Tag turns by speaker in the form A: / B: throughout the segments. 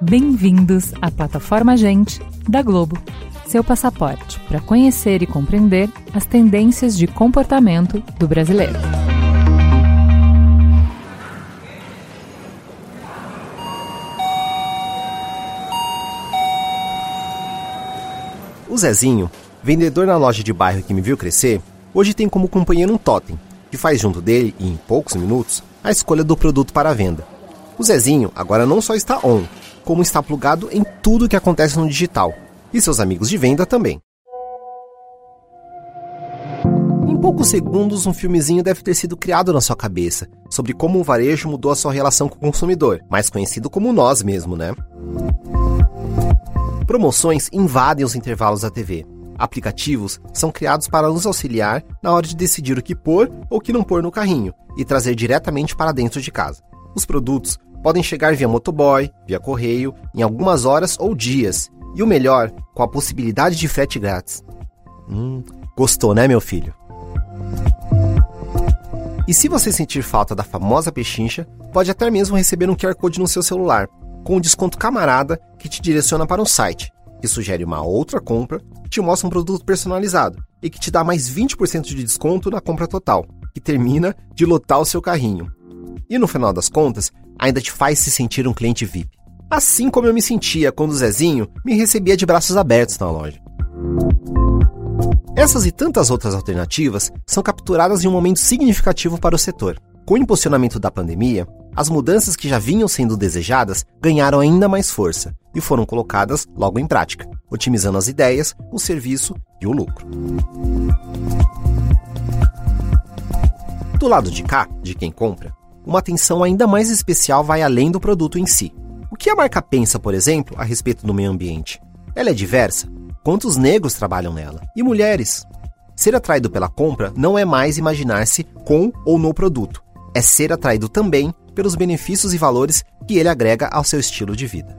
A: Bem-vindos à plataforma Gente da Globo, seu passaporte para conhecer e compreender as tendências de comportamento do brasileiro.
B: O Zezinho, vendedor na loja de bairro que me viu crescer, hoje tem como companheiro um totem, que faz junto dele, e em poucos minutos, a escolha do produto para a venda. O Zezinho agora não só está on, como está plugado em tudo que acontece no digital, e seus amigos de venda também. Em poucos segundos, um filmezinho deve ter sido criado na sua cabeça sobre como o varejo mudou a sua relação com o consumidor, mais conhecido como nós mesmo, né? Promoções invadem os intervalos da TV. Aplicativos são criados para nos auxiliar na hora de decidir o que pôr ou o que não pôr no carrinho e trazer diretamente para dentro de casa. Os produtos podem chegar via motoboy, via correio, em algumas horas ou dias. E o melhor, com a possibilidade de frete grátis. Hum, gostou, né, meu filho? E se você sentir falta da famosa pechincha, pode até mesmo receber um QR Code no seu celular, com um desconto camarada que te direciona para um site, que sugere uma outra compra, te mostra um produto personalizado e que te dá mais 20% de desconto na compra total, que termina de lotar o seu carrinho. E no final das contas, ainda te faz se sentir um cliente VIP. Assim como eu me sentia quando o Zezinho me recebia de braços abertos na loja. Essas e tantas outras alternativas são capturadas em um momento significativo para o setor. Com o impulsionamento da pandemia, as mudanças que já vinham sendo desejadas ganharam ainda mais força e foram colocadas logo em prática, otimizando as ideias, o serviço e o lucro. Do lado de cá, de quem compra, uma atenção ainda mais especial vai além do produto em si. O que a marca pensa, por exemplo, a respeito do meio ambiente? Ela é diversa? Quantos negros trabalham nela? E mulheres? Ser atraído pela compra não é mais imaginar-se com ou no produto, é ser atraído também pelos benefícios e valores que ele agrega ao seu estilo de vida.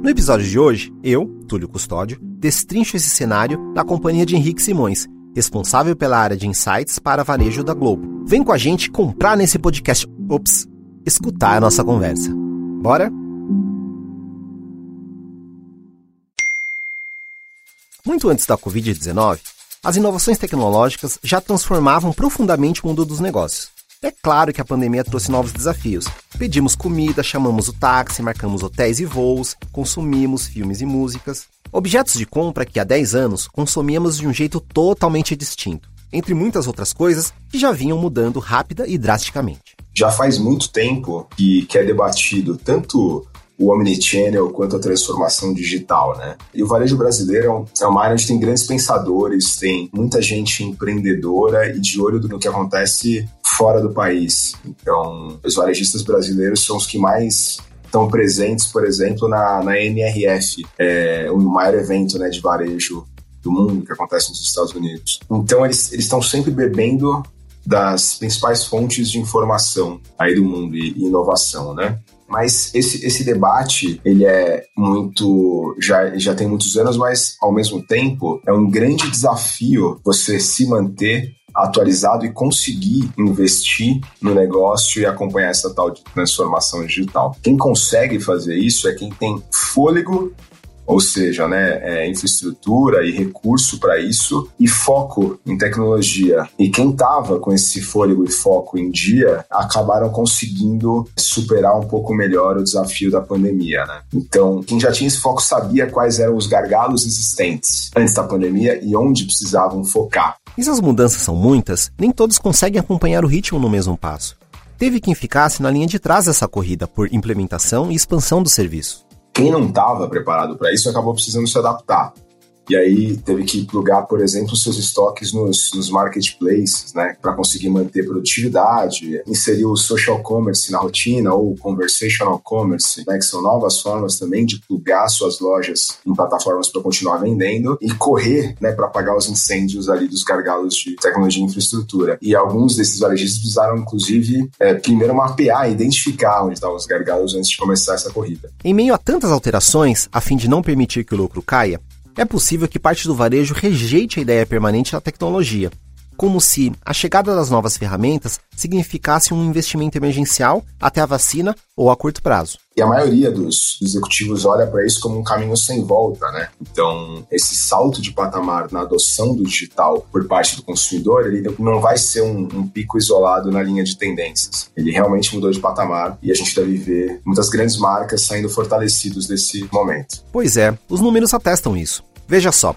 B: No episódio de hoje, eu, Túlio Custódio, destrincho esse cenário na companhia de Henrique Simões, responsável pela área de insights para varejo da Globo. Vem com a gente comprar nesse podcast. Ops, escutar a nossa conversa. Bora? Muito antes da Covid-19, as inovações tecnológicas já transformavam profundamente o mundo dos negócios. É claro que a pandemia trouxe novos desafios. Pedimos comida, chamamos o táxi, marcamos hotéis e voos, consumimos filmes e músicas. Objetos de compra que há 10 anos consumíamos de um jeito totalmente distinto, entre muitas outras coisas que já vinham mudando rápida e drasticamente.
C: Já faz muito tempo que, que é debatido tanto o omnichannel quanto a transformação digital, né? E o varejo brasileiro é, é uma área onde tem grandes pensadores, tem muita gente empreendedora e de olho no que acontece fora do país. Então, os varejistas brasileiros são os que mais estão presentes, por exemplo, na, na NRF, é, o maior evento né, de varejo do mundo que acontece nos Estados Unidos. Então, eles estão sempre bebendo das principais fontes de informação aí do mundo e, e inovação, né? Mas esse, esse debate, ele é muito. Já, já tem muitos anos, mas ao mesmo tempo é um grande desafio você se manter atualizado e conseguir investir no negócio e acompanhar essa tal de transformação digital. Quem consegue fazer isso é quem tem fôlego ou seja, né, é, infraestrutura e recurso para isso e foco em tecnologia. E quem estava com esse fôlego e foco em dia acabaram conseguindo superar um pouco melhor o desafio da pandemia. Né? Então, quem já tinha esse foco sabia quais eram os gargalos existentes antes da pandemia e onde precisavam focar.
B: E se as mudanças são muitas, nem todos conseguem acompanhar o ritmo no mesmo passo. Teve quem ficasse na linha de trás dessa corrida por implementação e expansão do serviço.
C: Quem não estava preparado para isso acabou precisando se adaptar e aí teve que plugar, por exemplo, seus estoques nos, nos marketplaces, né, para conseguir manter produtividade, inserir o social commerce na rotina ou conversational commerce, né, que são novas formas também de plugar suas lojas em plataformas para continuar vendendo e correr, né, para apagar os incêndios ali dos gargalos de tecnologia e infraestrutura. E alguns desses varejistas precisaram, inclusive, é, primeiro mapear, identificar onde estavam os gargalos antes de começar essa corrida.
B: Em meio a tantas alterações, a fim de não permitir que o lucro caia, é possível que parte do varejo rejeite a ideia permanente da tecnologia como se a chegada das novas ferramentas significasse um investimento emergencial até a vacina ou a curto prazo.
C: E a maioria dos executivos olha para isso como um caminho sem volta, né? Então, esse salto de patamar na adoção do digital por parte do consumidor, ele não vai ser um, um pico isolado na linha de tendências. Ele realmente mudou de patamar e a gente deve ver muitas grandes marcas saindo fortalecidos desse momento.
B: Pois é, os números atestam isso. Veja só,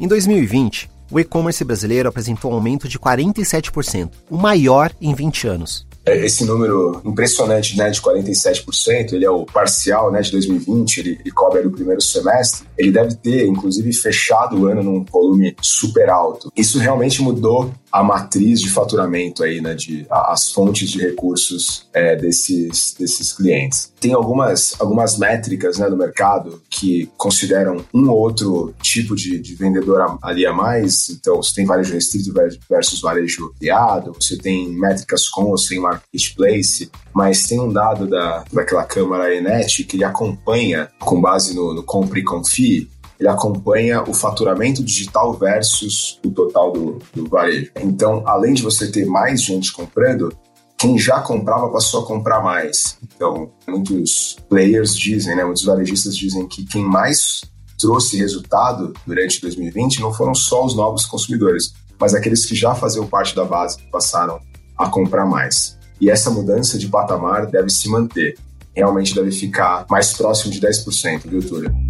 B: em 2020, o e-commerce brasileiro apresentou um aumento de 47%, o maior em 20 anos.
C: É, esse número impressionante né, de 47%, ele é o parcial né, de 2020, ele, ele cobre o primeiro semestre, ele deve ter, inclusive, fechado o ano num volume super alto. Isso realmente mudou a matriz de faturamento aí, né, de a, as fontes de recursos é, desses, desses clientes. Tem algumas, algumas métricas né, no mercado que consideram um ou outro tipo de, de vendedor ali a mais. Então, você tem varejo restrito versus varejo criado, você tem métricas com, você tem marketplace, mas tem um dado da, daquela câmara Enet que ele acompanha, com base no, no Compre e Confie, ele acompanha o faturamento digital versus o total do, do varejo. Então, além de você ter mais gente comprando, quem já comprava passou a comprar mais. Então, muitos players dizem, né, muitos varejistas dizem que quem mais trouxe resultado durante 2020 não foram só os novos consumidores, mas aqueles que já faziam parte da base que passaram a comprar mais. E essa mudança de patamar deve se manter. Realmente deve ficar mais próximo de 10%, viu, Túlio?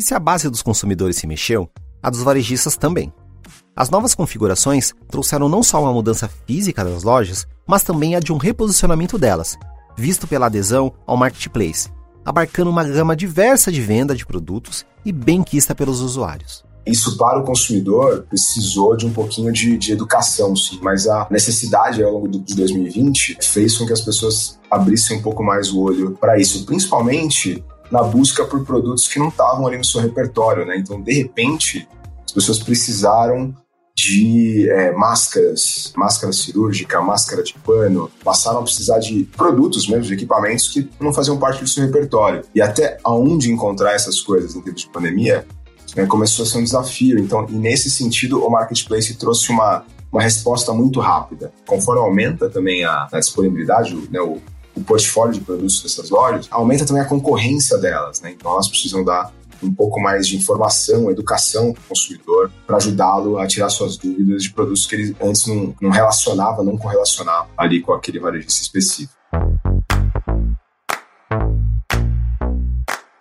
B: E se a base dos consumidores se mexeu, a dos varejistas também. As novas configurações trouxeram não só uma mudança física das lojas, mas também a de um reposicionamento delas, visto pela adesão ao marketplace, abarcando uma gama diversa de venda de produtos e bem quista pelos usuários.
C: Isso para o consumidor precisou de um pouquinho de, de educação, sim, mas a necessidade ao longo de 2020 fez com que as pessoas abrissem um pouco mais o olho para isso, principalmente na busca por produtos que não estavam ali no seu repertório, né? Então, de repente, as pessoas precisaram de é, máscaras, máscara cirúrgica, máscara de pano, passaram a precisar de produtos mesmo, de equipamentos que não faziam parte do seu repertório. E até aonde encontrar essas coisas em tempos de pandemia né, começou a ser um desafio. Então, e nesse sentido, o marketplace trouxe uma, uma resposta muito rápida. Conforme aumenta também a, a disponibilidade, né, o, o portfólio de produtos dessas lojas, aumenta também a concorrência delas, né? Então elas precisam dar um pouco mais de informação, educação para o consumidor, para ajudá-lo a tirar suas dúvidas de produtos que ele antes não, não relacionava, não correlacionava ali com aquele varejista específico.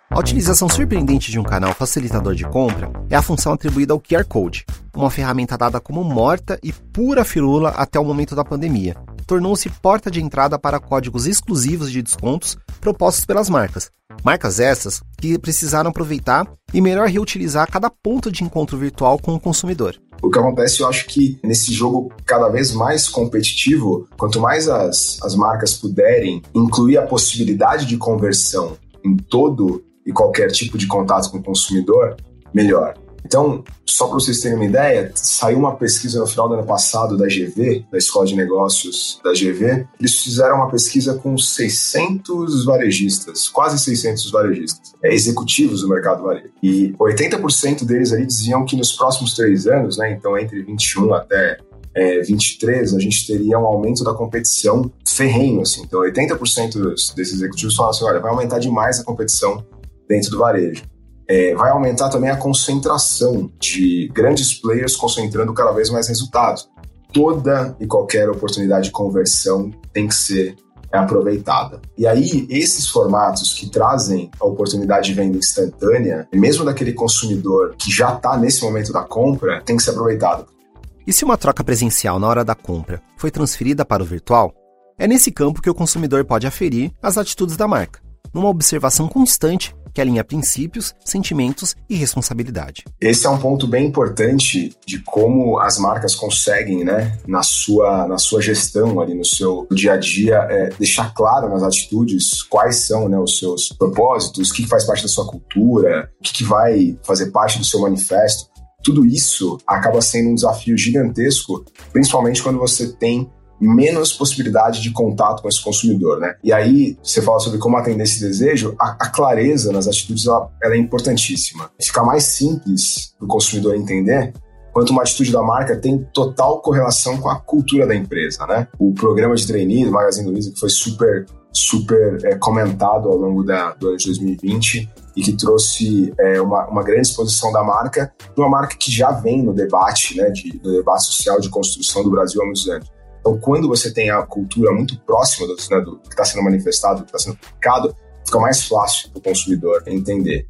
B: A utilização surpreendente de um canal facilitador de compra é a função atribuída ao QR Code, uma ferramenta dada como morta e pura firula até o momento da pandemia. Tornou-se porta de entrada para códigos exclusivos de descontos propostos pelas marcas. Marcas essas que precisaram aproveitar e melhor reutilizar cada ponto de encontro virtual com o consumidor.
C: O que acontece, eu acho que nesse jogo cada vez mais competitivo, quanto mais as, as marcas puderem incluir a possibilidade de conversão em todo e qualquer tipo de contato com o consumidor, melhor. Então, só para vocês terem uma ideia, saiu uma pesquisa no final do ano passado da GV, da Escola de Negócios da GV. Eles fizeram uma pesquisa com 600 varejistas, quase 600 varejistas, é, executivos do mercado varejo. E 80% deles ali diziam que nos próximos três anos, né, então entre 21 até é, 23, a gente teria um aumento da competição ferrenho. Assim. Então, 80% desses executivos falaram assim: olha, vai aumentar demais a competição dentro do varejo. É, vai aumentar também a concentração de grandes players concentrando cada vez mais resultados. Toda e qualquer oportunidade de conversão tem que ser aproveitada. E aí, esses formatos que trazem a oportunidade de venda instantânea, mesmo daquele consumidor que já está nesse momento da compra, tem que ser aproveitado.
B: E se uma troca presencial na hora da compra foi transferida para o virtual, é nesse campo que o consumidor pode aferir as atitudes da marca, numa observação constante que alinha princípios, sentimentos e responsabilidade.
C: Esse é um ponto bem importante de como as marcas conseguem, né, na sua, na sua gestão ali no seu dia a dia, é, deixar claro nas atitudes quais são né, os seus propósitos, o que faz parte da sua cultura, o que vai fazer parte do seu manifesto. Tudo isso acaba sendo um desafio gigantesco, principalmente quando você tem menos possibilidade de contato com esse consumidor, né? E aí, você fala sobre como atender esse desejo, a, a clareza nas atitudes ela, ela, é importantíssima. Fica mais simples para o consumidor entender quanto uma atitude da marca tem total correlação com a cultura da empresa, né? O programa de trainees, Magazine Luiza, que foi super super é, comentado ao longo da, do ano de 2020 e que trouxe é, uma, uma grande exposição da marca, uma marca que já vem no debate, né, de, no debate social de construção do Brasil há muitos anos. Então, quando você tem a cultura muito próxima do, né, do que está sendo manifestado, do que está sendo publicado, fica mais fácil para o consumidor entender.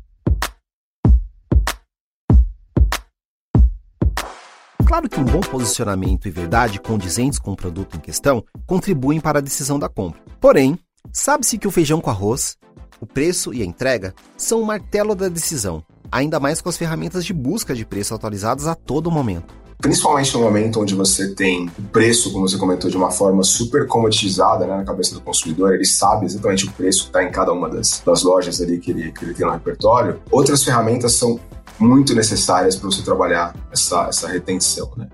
B: Claro que um bom posicionamento e verdade condizentes com o produto em questão contribuem para a decisão da compra. Porém, sabe-se que o feijão com arroz, o preço e a entrega são o martelo da decisão, ainda mais com as ferramentas de busca de preço atualizadas a todo momento.
C: Principalmente no momento onde você tem o preço, como você comentou, de uma forma super comoditizada né, na cabeça do consumidor, ele sabe exatamente o preço que está em cada uma das, das lojas ali que ele, que ele tem no repertório. Outras ferramentas são muito necessárias para você trabalhar essa, essa retenção, né?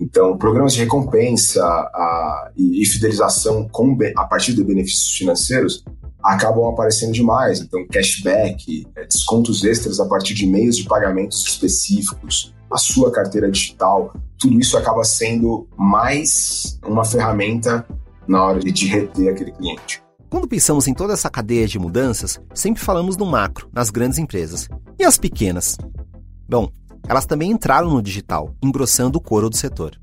C: Então, programas de recompensa a, e, e, fidelização com, a partir de benefícios financeiros acabam aparecendo demais. Então, cashback, é, descontos extras a partir de meios de pagamentos específicos, a sua carteira digital, tudo isso acaba sendo mais uma ferramenta na hora de reter aquele cliente.
B: Quando pensamos em toda essa cadeia de mudanças, sempre falamos no macro, nas grandes empresas. E as pequenas? Bom, elas também entraram no digital, engrossando o coro do setor.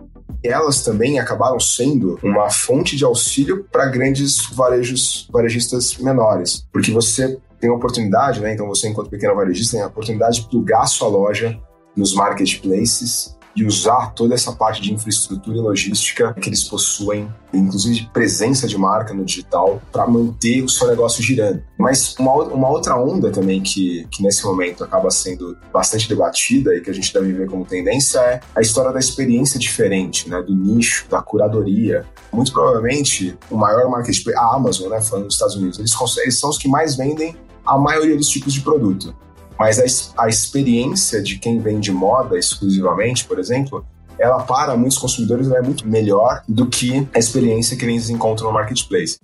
C: Elas também acabaram sendo uma fonte de auxílio para grandes varejos, varejistas menores, porque você tem a oportunidade, né? Então você, enquanto pequena varejista, tem a oportunidade de plugar sua loja nos marketplaces e usar toda essa parte de infraestrutura e logística que eles possuem, inclusive de presença de marca no digital, para manter o seu negócio girando. Mas uma, uma outra onda também que, que nesse momento acaba sendo bastante debatida e que a gente deve ver como tendência é a história da experiência diferente, né, do nicho, da curadoria. Muito provavelmente o maior marketplace, a Amazon, né, falando dos Estados Unidos, eles, eles são os que mais vendem a maioria dos tipos de produto. Mas a, a experiência de quem vende moda exclusivamente, por exemplo, ela para muitos consumidores é muito melhor do que a experiência que eles encontram no marketplace.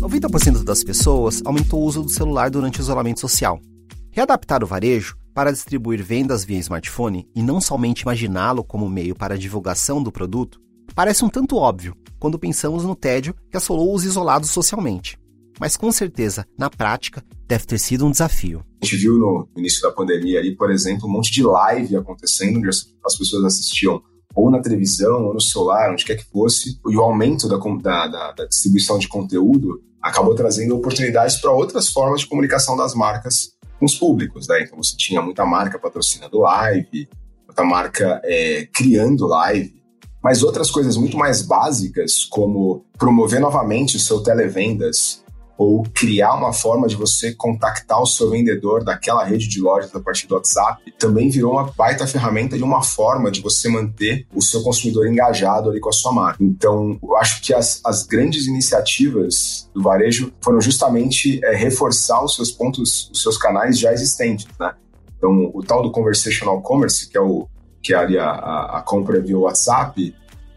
B: 90% das pessoas aumentou o uso do celular durante o isolamento social. Readaptar o varejo para distribuir vendas via smartphone e não somente imaginá-lo como meio para a divulgação do produto parece um tanto óbvio quando pensamos no tédio que assolou os isolados socialmente mas com certeza, na prática, deve ter sido um desafio.
C: A gente viu no início da pandemia aí, por exemplo, um monte de live acontecendo, onde as pessoas assistiam ou na televisão, ou no celular, onde quer que fosse, e o aumento da, da, da distribuição de conteúdo acabou trazendo oportunidades para outras formas de comunicação das marcas com os públicos, né? Então você tinha muita marca patrocinando live, muita marca é, criando live, mas outras coisas muito mais básicas, como promover novamente o seu televendas, ou criar uma forma de você contactar o seu vendedor daquela rede de lojas a partir do WhatsApp, também virou uma baita ferramenta de uma forma de você manter o seu consumidor engajado ali com a sua marca. Então, eu acho que as, as grandes iniciativas do varejo foram justamente é, reforçar os seus pontos, os seus canais já existentes, né? Então, o tal do conversational commerce, que é o que é ali a, a, a compra via WhatsApp,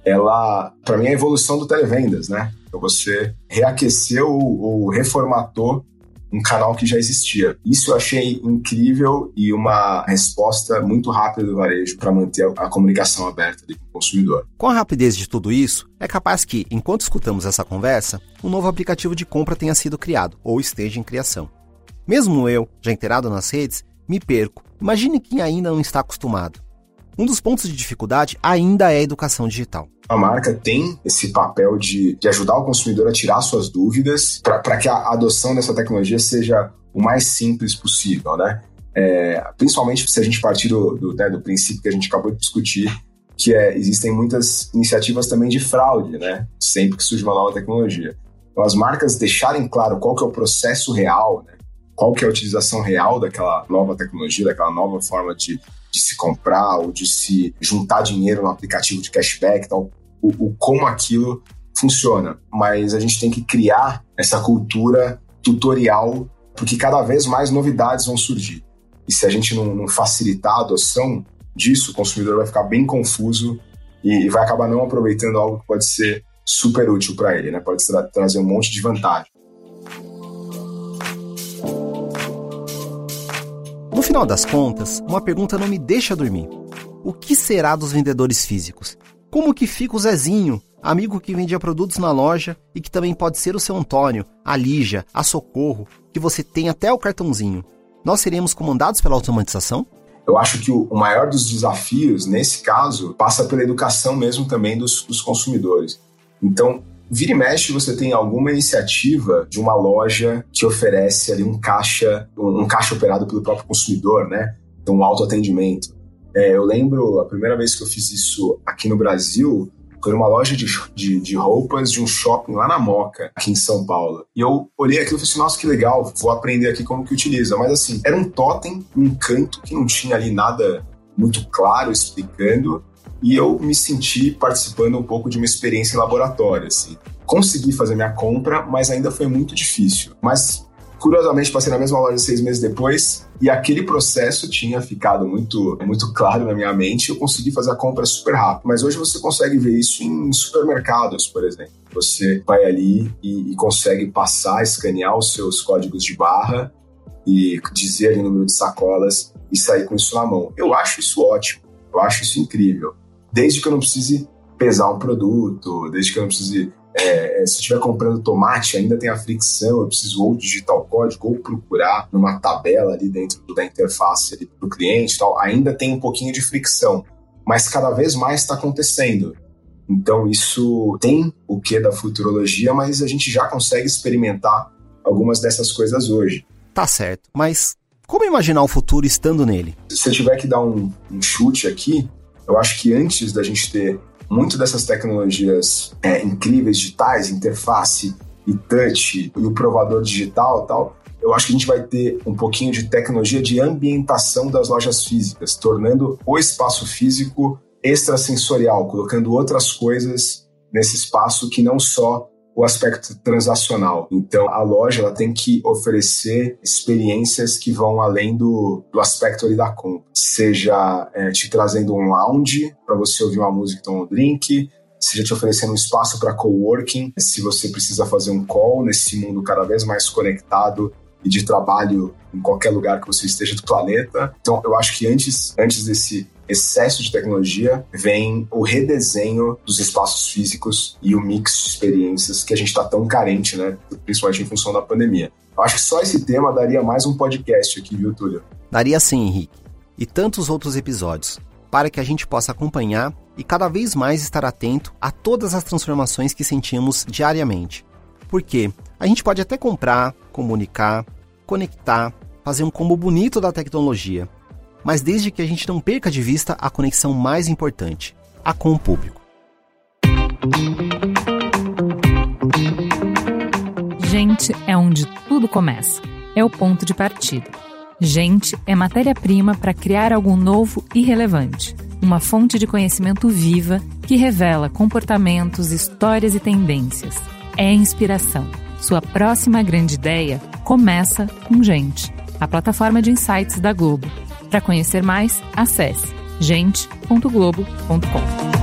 C: ela, para mim, é a evolução do televendas, né? Então você reaqueceu ou reformatou um canal que já existia. Isso eu achei incrível e uma resposta muito rápida do varejo para manter a comunicação aberta com o consumidor.
B: Com a rapidez de tudo isso, é capaz que, enquanto escutamos essa conversa, um novo aplicativo de compra tenha sido criado ou esteja em criação. Mesmo eu, já inteirado nas redes, me perco. Imagine quem ainda não está acostumado. Um dos pontos de dificuldade ainda é a educação digital.
C: A marca tem esse papel de, de ajudar o consumidor a tirar suas dúvidas para que a adoção dessa tecnologia seja o mais simples possível, né? É, principalmente se a gente partir do, do, né, do princípio que a gente acabou de discutir, que é, existem muitas iniciativas também de fraude, né? Sempre que surge uma nova tecnologia. Então, as marcas deixarem claro qual que é o processo real, né? qual que é a utilização real daquela nova tecnologia, daquela nova forma de, de se comprar ou de se juntar dinheiro no aplicativo de cashback, tal, o, o como aquilo funciona. Mas a gente tem que criar essa cultura tutorial, porque cada vez mais novidades vão surgir. E se a gente não, não facilitar a adoção disso, o consumidor vai ficar bem confuso e, e vai acabar não aproveitando algo que pode ser super útil para ele, né? Pode tra trazer um monte de vantagem.
B: Final das contas, uma pergunta não me deixa dormir. O que será dos vendedores físicos? Como que fica o Zezinho, amigo que vendia produtos na loja e que também pode ser o seu Antônio, a Lígia, a Socorro, que você tem até o cartãozinho? Nós seremos comandados pela automatização?
C: Eu acho que o maior dos desafios, nesse caso, passa pela educação mesmo também dos, dos consumidores. Então, Vira e mexe, você tem alguma iniciativa de uma loja que oferece ali um caixa, um, um caixa operado pelo próprio consumidor, né? Então, um autoatendimento. É, eu lembro a primeira vez que eu fiz isso aqui no Brasil foi numa loja de, de, de, roupas de um shopping lá na Moca, aqui em São Paulo. E eu olhei aquilo e falei assim, nossa, que legal, vou aprender aqui como que utiliza. Mas assim, era um totem, um canto que não tinha ali nada muito claro explicando e eu me senti participando um pouco de uma experiência em laboratório, assim. Consegui fazer minha compra, mas ainda foi muito difícil. Mas Curiosamente, passei na mesma loja seis meses depois e aquele processo tinha ficado muito, muito claro na minha mente. Eu consegui fazer a compra super rápido. Mas hoje você consegue ver isso em supermercados, por exemplo. Você vai ali e, e consegue passar, escanear os seus códigos de barra e dizer o número de sacolas e sair com isso na mão. Eu acho isso ótimo. Eu acho isso incrível. Desde que eu não precise pesar um produto, desde que eu não precise. É, se eu estiver comprando tomate, ainda tem a fricção, eu preciso ou digitar o código ou procurar numa tabela ali dentro da interface ali do cliente tal, ainda tem um pouquinho de fricção. Mas cada vez mais está acontecendo. Então isso tem o que da futurologia, mas a gente já consegue experimentar algumas dessas coisas hoje.
B: Tá certo, mas como imaginar o futuro estando nele?
C: Se eu tiver que dar um, um chute aqui, eu acho que antes da gente ter muito dessas tecnologias é, incríveis digitais, interface e touch e o provador digital tal, eu acho que a gente vai ter um pouquinho de tecnologia de ambientação das lojas físicas, tornando o espaço físico extrasensorial, colocando outras coisas nesse espaço que não só o aspecto transacional. Então, a loja ela tem que oferecer experiências que vão além do, do aspecto ali da compra. Seja é, te trazendo um lounge para você ouvir uma música e tomar um drink, seja te oferecendo um espaço para coworking, se você precisa fazer um call nesse mundo cada vez mais conectado e de trabalho em qualquer lugar que você esteja do planeta. Então, eu acho que antes, antes desse excesso de tecnologia, vem o redesenho dos espaços físicos e o mix de experiências que a gente está tão carente, né? Principalmente em função da pandemia. Acho que só esse tema daria mais um podcast aqui, viu, Túlio?
B: Daria sim, Henrique. E tantos outros episódios, para que a gente possa acompanhar e cada vez mais estar atento a todas as transformações que sentimos diariamente. Porque a gente pode até comprar, comunicar, conectar, fazer um combo bonito da tecnologia, mas desde que a gente não perca de vista a conexão mais importante, a com o público.
A: Gente é onde tudo começa. É o ponto de partida. Gente é matéria-prima para criar algo novo e relevante. Uma fonte de conhecimento viva que revela comportamentos, histórias e tendências. É inspiração. Sua próxima grande ideia começa com Gente, a plataforma de insights da Globo para conhecer mais, acesse gente.globo.com.